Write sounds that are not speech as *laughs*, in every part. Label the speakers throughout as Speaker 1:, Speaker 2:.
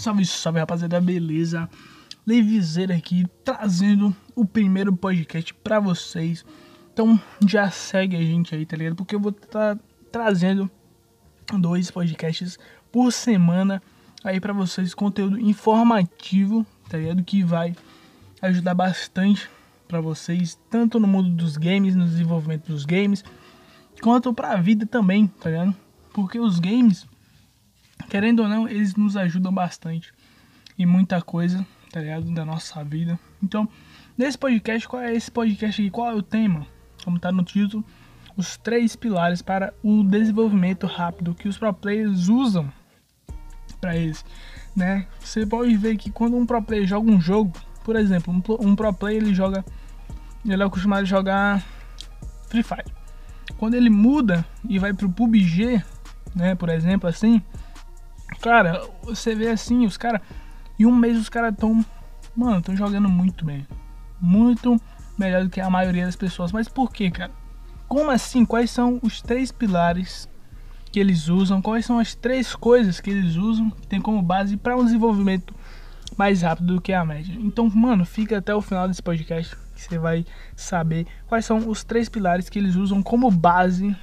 Speaker 1: Salve, salve rapaziada, beleza? Levizeira aqui, trazendo o primeiro podcast pra vocês. Então já segue a gente aí, tá ligado? Porque eu vou estar tá trazendo dois podcasts por semana aí pra vocês, conteúdo informativo, tá ligado? Que vai ajudar bastante pra vocês, tanto no mundo dos games, no desenvolvimento dos games, quanto pra vida também, tá ligado? Porque os games querendo ou não, eles nos ajudam bastante em muita coisa, tá ligado? Da nossa vida. Então, nesse podcast, qual é esse podcast aqui? Qual é o tema? Como tá no título, os três pilares para o desenvolvimento rápido que os pro players usam para eles, né? Você pode ver que quando um pro player joga um jogo, por exemplo, um, um pro player ele joga, ele é acostumado a jogar Free Fire. Quando ele muda e vai pro PUBG, né, por exemplo, assim, Cara, você vê assim, os caras. Em um mês os caras tão. Mano, estão jogando muito bem. Muito melhor do que a maioria das pessoas. Mas por que, cara? Como assim? Quais são os três pilares que eles usam? Quais são as três coisas que eles usam que tem como base para um desenvolvimento mais rápido do que a média? Então, mano, fica até o final desse podcast que você vai saber quais são os três pilares que eles usam como base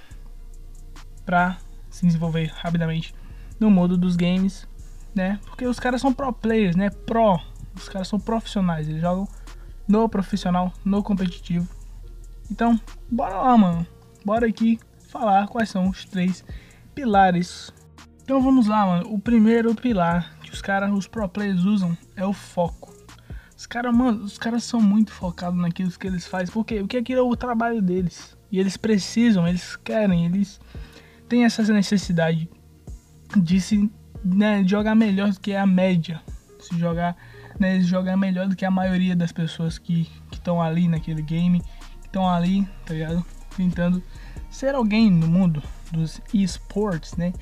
Speaker 1: para se desenvolver rapidamente no mundo dos games, né? Porque os caras são pro players, né? Pro. Os caras são profissionais, eles jogam no profissional, no competitivo. Então, bora lá, mano. Bora aqui falar quais são os três pilares. Então vamos lá, mano. O primeiro pilar que os caras, os pro players usam é o foco. Os caras, mano, os caras são muito focados naquilo que eles fazem. Por quê? Porque aquilo é o trabalho deles. E eles precisam, eles querem, eles têm essa necessidade de se né, jogar melhor do que a média, se jogar, né, jogar melhor do que a maioria das pessoas que estão ali naquele game, estão ali, tá ligado? Tentando ser alguém no mundo dos esportes, né?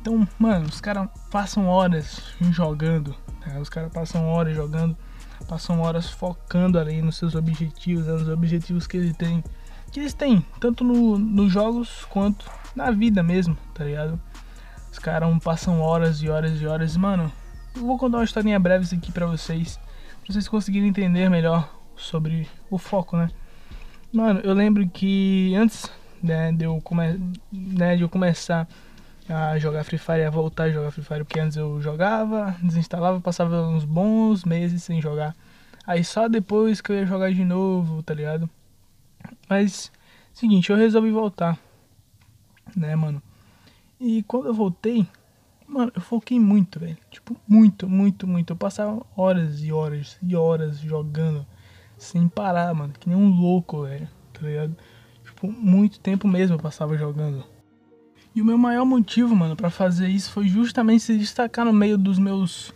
Speaker 1: Então, mano, os caras passam horas jogando, tá? os caras passam horas jogando, passam horas focando ali nos seus objetivos, né? nos objetivos que eles têm, que eles têm, tanto no, nos jogos quanto na vida mesmo, tá ligado? Os caras passam horas e horas e horas. Mano, eu vou contar uma historinha breve aqui pra vocês. Pra vocês conseguirem entender melhor sobre o foco, né? Mano, eu lembro que antes né, de, eu come... né, de eu começar a jogar Free Fire, a voltar a jogar Free Fire, porque antes eu jogava, desinstalava, passava uns bons meses sem jogar. Aí só depois que eu ia jogar de novo, tá ligado? Mas, seguinte, eu resolvi voltar, né, mano? E quando eu voltei, mano, eu foquei muito, velho. Tipo, muito, muito, muito. Eu passava horas e horas e horas jogando sem parar, mano. Que nem um louco, velho. Tá ligado? Tipo, muito tempo mesmo eu passava jogando. E o meu maior motivo, mano, para fazer isso foi justamente se destacar no meio dos meus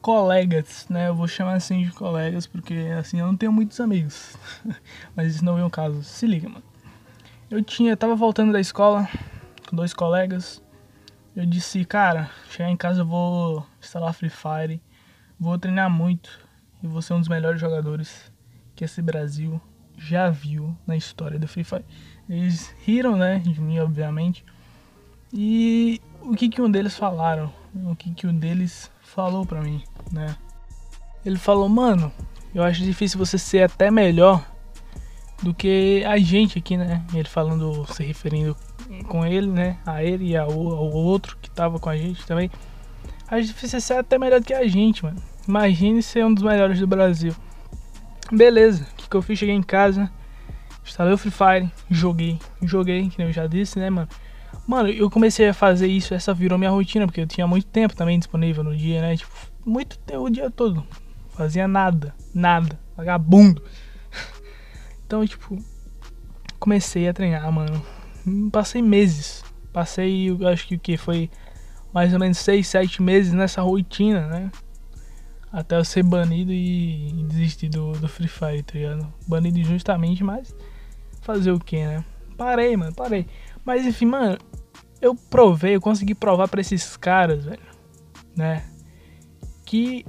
Speaker 1: colegas, né? Eu vou chamar assim de colegas porque assim eu não tenho muitos amigos. *laughs* Mas isso não é o caso. Se liga, mano. Eu tinha, eu tava voltando da escola, com dois colegas. Eu disse, cara, chegar em casa eu vou instalar Free Fire, vou treinar muito e vou ser um dos melhores jogadores que esse Brasil já viu na história do Free Fire. Eles riram, né, de mim, obviamente. E o que que um deles falaram? O que que um deles falou pra mim, né? Ele falou, mano, eu acho difícil você ser até melhor do que a gente aqui, né? Ele falando, se referindo com ele, né? A ele e ao, ao outro que tava com a gente também. A difícil ser até melhor do que a gente, mano. Imagine ser um dos melhores do Brasil. Beleza, o que, que eu fiz? Cheguei em casa, instalei o Free Fire, joguei, joguei, que eu já disse, né, mano? Mano, eu comecei a fazer isso, essa virou minha rotina, porque eu tinha muito tempo também disponível no dia, né? Tipo, muito tempo, o dia todo. Fazia nada, nada, vagabundo. Então, tipo, comecei a treinar, mano. Passei meses. Passei, eu acho que o que foi mais ou menos 6, 7 meses nessa rotina, né? Até eu ser banido e desistir do, do Free Fire, tá ligado? Banido justamente, mas fazer o que, né? Parei, mano, parei. Mas enfim, mano, eu provei, eu consegui provar para esses caras, velho, né? Que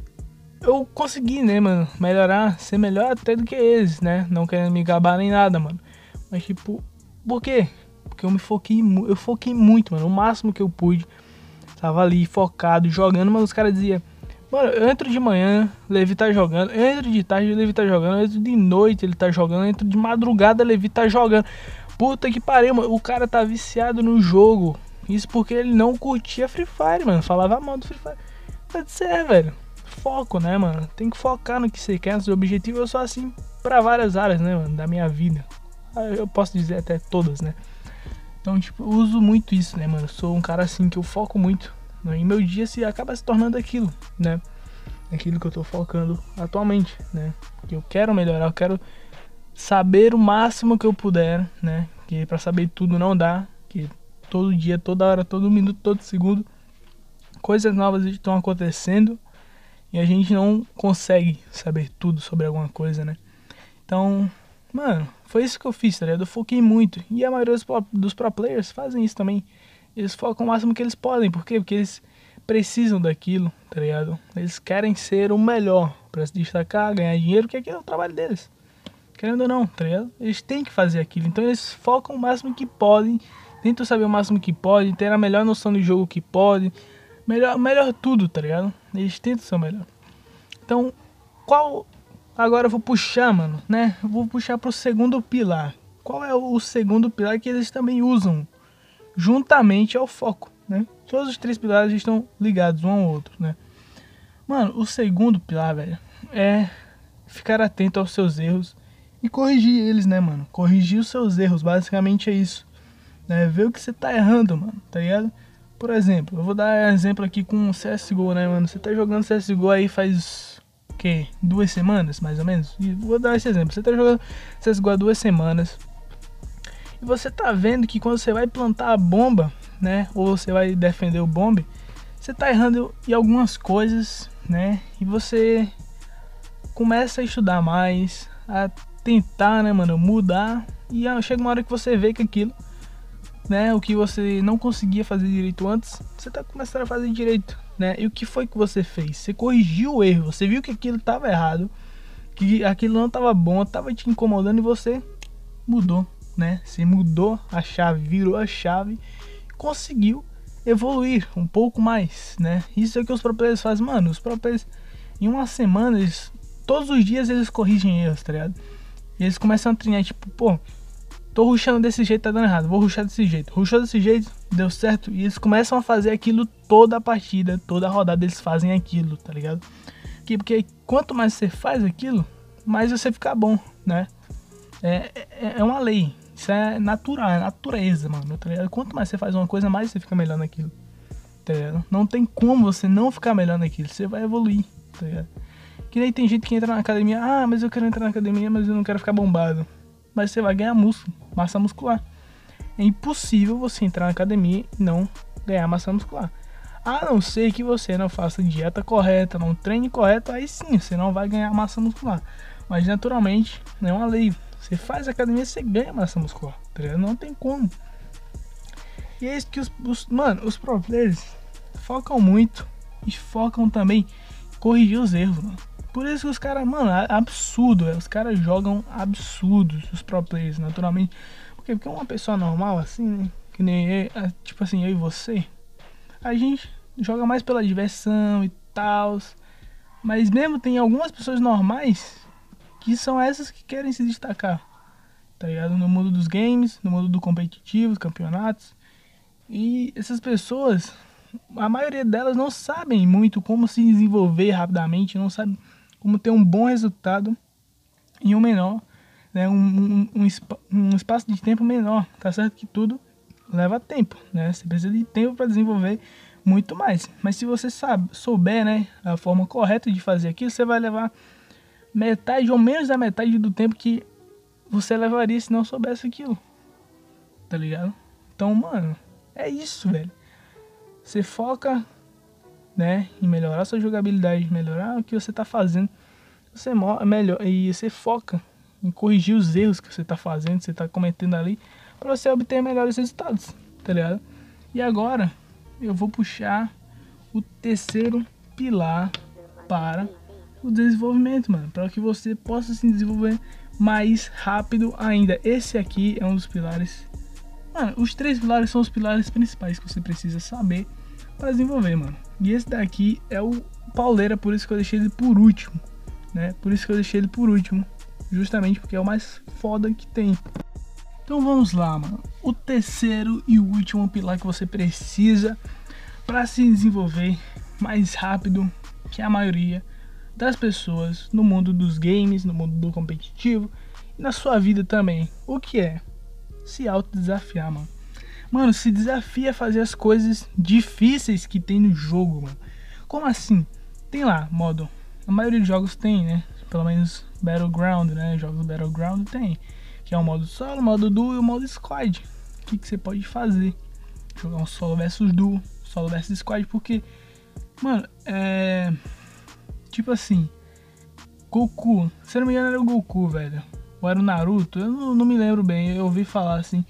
Speaker 1: eu consegui, né, mano, melhorar, ser melhor até do que eles, né? Não querendo me gabar nem nada, mano. Mas tipo, por quê? Porque eu me foquei, eu foquei muito, mano, o máximo que eu pude. Tava ali focado, jogando, mas os caras diziam: Mano, eu entro de manhã, Levi tá jogando. Eu entro de tarde, Levi tá jogando. Eu entro de noite, ele tá jogando. Eu entro de madrugada, Levi tá jogando. Puta que pariu, mano. O cara tá viciado no jogo. Isso porque ele não curtia Free Fire, mano. Falava mal do Free Fire. Pode ser, velho. Foco, né, mano? Tem que focar no que você quer, no seu objetivo. Eu sou assim para várias áreas, né, mano, da minha vida. Ah, eu posso dizer até todas, né? Então, tipo, eu uso muito isso, né, mano? Eu sou um cara assim que eu foco muito né? E meu dia se acaba se tornando aquilo, né? Aquilo que eu tô focando atualmente, né? Que eu quero melhorar, eu quero saber o máximo que eu puder, né? Que para saber tudo não dá, que todo dia, toda hora, todo minuto, todo segundo, coisas novas estão acontecendo e a gente não consegue saber tudo sobre alguma coisa, né? Então, mano, foi isso que eu fiz, tá ligado? Eu foquei muito. E a maioria dos pro, dos pro players fazem isso também eles focam o máximo que eles podem. Por quê? Porque eles precisam daquilo, tá ligado? Eles querem ser o melhor para se destacar, ganhar dinheiro, porque aquilo é o trabalho deles. Querendo ou não, tá ligado? Eles têm que fazer aquilo. Então eles focam o máximo que podem, tentam saber o máximo que podem, ter a melhor noção do jogo que podem, melhor, melhor tudo, tá ligado? Eles tentam ser o melhor. Então, qual. Agora eu vou puxar, mano, né? Eu vou puxar pro segundo pilar. Qual é o segundo pilar que eles também usam juntamente ao foco, né? Todos os três pilares estão ligados um ao outro, né? Mano, o segundo pilar, velho, é ficar atento aos seus erros e corrigir eles, né, mano? Corrigir os seus erros, basicamente é isso. Né? Ver o que você tá errando, mano, tá ligado? Por exemplo, eu vou dar exemplo aqui com CSGO, né, mano? Você tá jogando CSGO aí faz o quê? Duas semanas, mais ou menos? E vou dar esse exemplo. Você tá jogando CSGO há duas semanas. E você tá vendo que quando você vai plantar a bomba, né, ou você vai defender o bombe, você tá errando em algumas coisas, né? E você começa a estudar mais, a tentar, né, mano, mudar e chega uma hora que você vê que aquilo, né, o que você não conseguia fazer direito antes, você tá começando a fazer direito, né? E o que foi que você fez? Você corrigiu o erro, você viu que aquilo estava errado, que aquilo não estava bom, estava te incomodando e você mudou né? Você mudou a chave, virou a chave, conseguiu evoluir um pouco mais, né? Isso é que os pro players fazem, mano. Os pro players, em uma semana, eles, todos os dias eles corrigem erros, tá ligado? E eles começam a treinar, tipo, pô, tô ruxando desse jeito, tá dando errado, vou ruxar desse jeito. Ruxou desse jeito, deu certo. E eles começam a fazer aquilo toda a partida, toda a rodada eles fazem aquilo, tá ligado? Porque, porque quanto mais você faz aquilo, mais você fica bom, né? É, é, é uma lei. Isso é natural, é natureza, mano. Tá Quanto mais você faz uma coisa, mais você fica melhor naquilo. Tá Não tem como você não ficar melhor naquilo. Você vai evoluir, tá ligado? Que nem tem gente que entra na academia, ah, mas eu quero entrar na academia, mas eu não quero ficar bombado. Mas você vai ganhar músculo, massa muscular. É impossível você entrar na academia e não ganhar massa muscular. A não ser que você não faça dieta correta, não treine correto, aí sim você não vai ganhar massa muscular. Mas naturalmente, não é uma lei. Você faz academia, você ganha massa muscular, tá? Não tem como. E é isso que os, os mano, os pro players focam muito e focam também em corrigir os erros, mano. Por isso que os caras, mano, é absurdo, véio. os caras jogam absurdos, os pro players, naturalmente. Porque, porque uma pessoa normal, assim, né? Que nem eu, tipo assim, eu e você, a gente joga mais pela diversão e tal. Mas mesmo tem algumas pessoas normais que são essas que querem se destacar, tá ligado? No mundo dos games, no mundo do competitivo, campeonatos. E essas pessoas, a maioria delas não sabem muito como se desenvolver rapidamente, não sabem como ter um bom resultado em um menor, né? um, um, um, um espaço de tempo menor. Tá certo que tudo leva tempo, né? Você precisa de tempo para desenvolver muito mais. Mas se você sabe, souber, né, a forma correta de fazer aquilo, você vai levar metade ou menos da metade do tempo que você levaria se não soubesse aquilo. Tá ligado? Então, mano, é isso, velho. Você foca, né, em melhorar sua jogabilidade, melhorar o que você tá fazendo. Você melhor e você foca em corrigir os erros que você tá fazendo, você tá cometendo ali, para você obter melhores resultados, tá ligado? E agora eu vou puxar o terceiro pilar para o desenvolvimento, mano, para que você possa se desenvolver mais rápido ainda. Esse aqui é um dos pilares. Mano, os três pilares são os pilares principais que você precisa saber para desenvolver, mano. E esse daqui é o pauleira, por isso que eu deixei ele por último, né? Por isso que eu deixei ele por último, justamente porque é o mais foda que tem. Então vamos lá, mano. O terceiro e último pilar que você precisa para se desenvolver mais rápido que a maioria das pessoas no mundo dos games, no mundo do competitivo e na sua vida também. O que é? Se autodesafiar, mano. Mano, se desafia a fazer as coisas difíceis que tem no jogo, mano. Como assim? Tem lá, modo. A maioria dos jogos tem, né? Pelo menos Battleground, né? Jogos Battleground tem. Que é o modo solo, o modo duo e o modo squad. O que, você pode fazer? Jogar um solo versus duo, solo versus squad, porque, mano, é. Tipo assim, Goku, se não me engano era o Goku, velho. Ou era o Naruto, eu não, não me lembro bem, eu ouvi falar assim.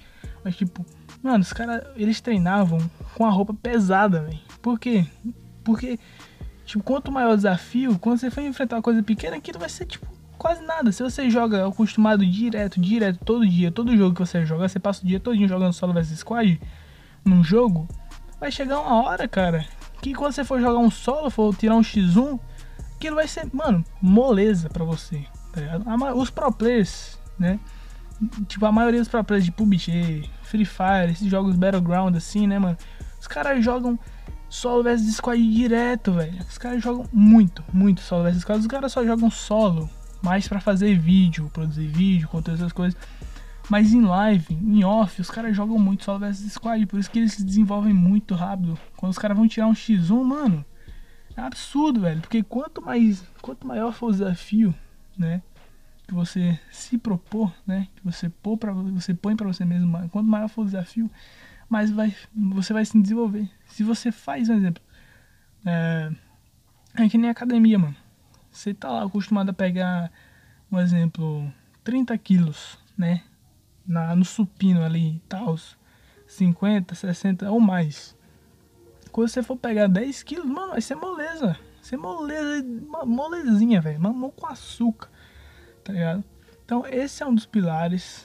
Speaker 1: Mas tipo, mano, os caras, eles treinavam com a roupa pesada, velho. Por quê? Porque, tipo, quanto maior o desafio, quando você for enfrentar uma coisa pequena, aquilo vai ser, tipo, quase nada. Se você joga acostumado direto, direto, todo dia, todo jogo que você joga, você passa o dia todo jogando solo vs squad num jogo, vai chegar uma hora, cara, que quando você for jogar um solo, for tirar um X1, aquilo vai ser, mano, moleza pra você, tá ligado? Os pro players, né? Tipo, a maioria dos players de PUBG, Free Fire, esses jogos Battleground assim, né, mano? Os caras jogam solo versus squad direto, velho. Os caras jogam muito, muito solo versus squad. Os caras só jogam solo, mais para fazer vídeo, produzir vídeo, contar essas coisas. Mas em live, em off, os caras jogam muito solo versus squad, por isso que eles se desenvolvem muito rápido. Quando os caras vão tirar um X1, mano, é absurdo, velho. Porque quanto mais, quanto maior for o desafio, né? Que você se propor, né? Que você pôr para você põe para você mesmo, quanto maior for o desafio, mais vai, você vai se desenvolver. Se você faz um exemplo, é, é que nem academia, mano. Você tá lá acostumado a pegar, um exemplo, 30 quilos, né? Na, no supino ali tal, 50, 60 ou mais. Quando você for pegar 10 quilos, mano, vai ser moleza. Vai ser moleza, molezinha, velho. Mamão com açúcar. Tá ligado? Então, esse é um dos pilares.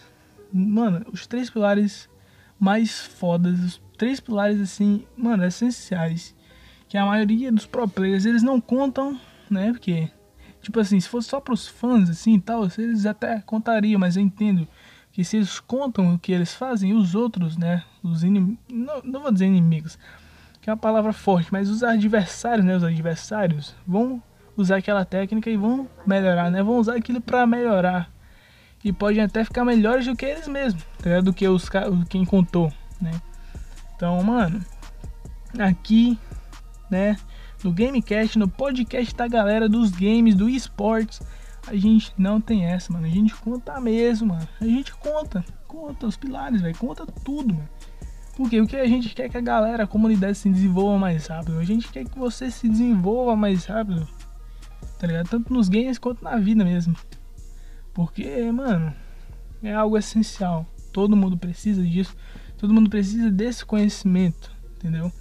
Speaker 1: Mano, os três pilares mais fodas. Os três pilares, assim, mano, essenciais. Que a maioria dos pro players, eles não contam, né? Porque, tipo assim, se fosse só pros fãs, assim, tal, eles até contariam. Mas eu entendo que se eles contam o que eles fazem, os outros, né? Os inimigos. Não, não vou dizer inimigos que é uma palavra forte, mas os adversários, né, os adversários vão usar aquela técnica e vão melhorar, né? Vão usar aquilo para melhorar. E podem até ficar melhores do que eles mesmos, tá do que os quem contou, né? Então, mano, aqui, né, no Gamecast, no podcast da galera dos games, do esportes, a gente não tem essa, mano. A gente conta mesmo, mano. A gente conta, conta os pilares, velho, conta tudo, mano. Porque o que a gente quer é que a galera, a comunidade se desenvolva mais rápido. A gente quer que você se desenvolva mais rápido. Tá ligado? Tanto nos games quanto na vida mesmo. Porque, mano, é algo essencial. Todo mundo precisa disso. Todo mundo precisa desse conhecimento, entendeu?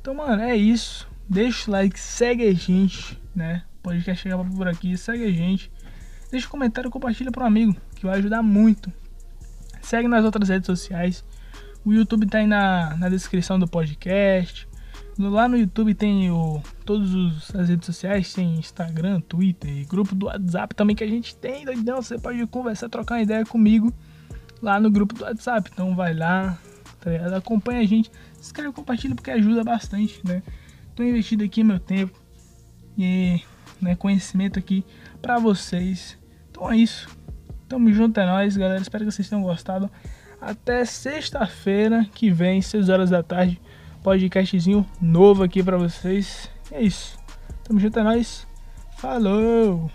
Speaker 1: Então, mano, é isso. Deixa o like, segue a gente, né? Pode quer chegar por aqui, segue a gente. Deixa um comentário, compartilha para um amigo, que vai ajudar muito. Segue nas outras redes sociais. O YouTube tá aí na, na descrição do podcast. Lá no YouTube tem o, todas as redes sociais, tem Instagram, Twitter e grupo do WhatsApp também que a gente tem. Então você pode conversar, trocar uma ideia comigo lá no grupo do WhatsApp. Então vai lá, tá acompanha a gente, se inscreve, compartilha porque ajuda bastante, né? Tô investindo aqui meu tempo e né, conhecimento aqui para vocês. Então é isso. Tamo junto, é nóis, galera. Espero que vocês tenham gostado. Até sexta-feira que vem, 6 horas da tarde, podcastzinho novo aqui para vocês. É isso. Tamo junto, é nóis. Falou!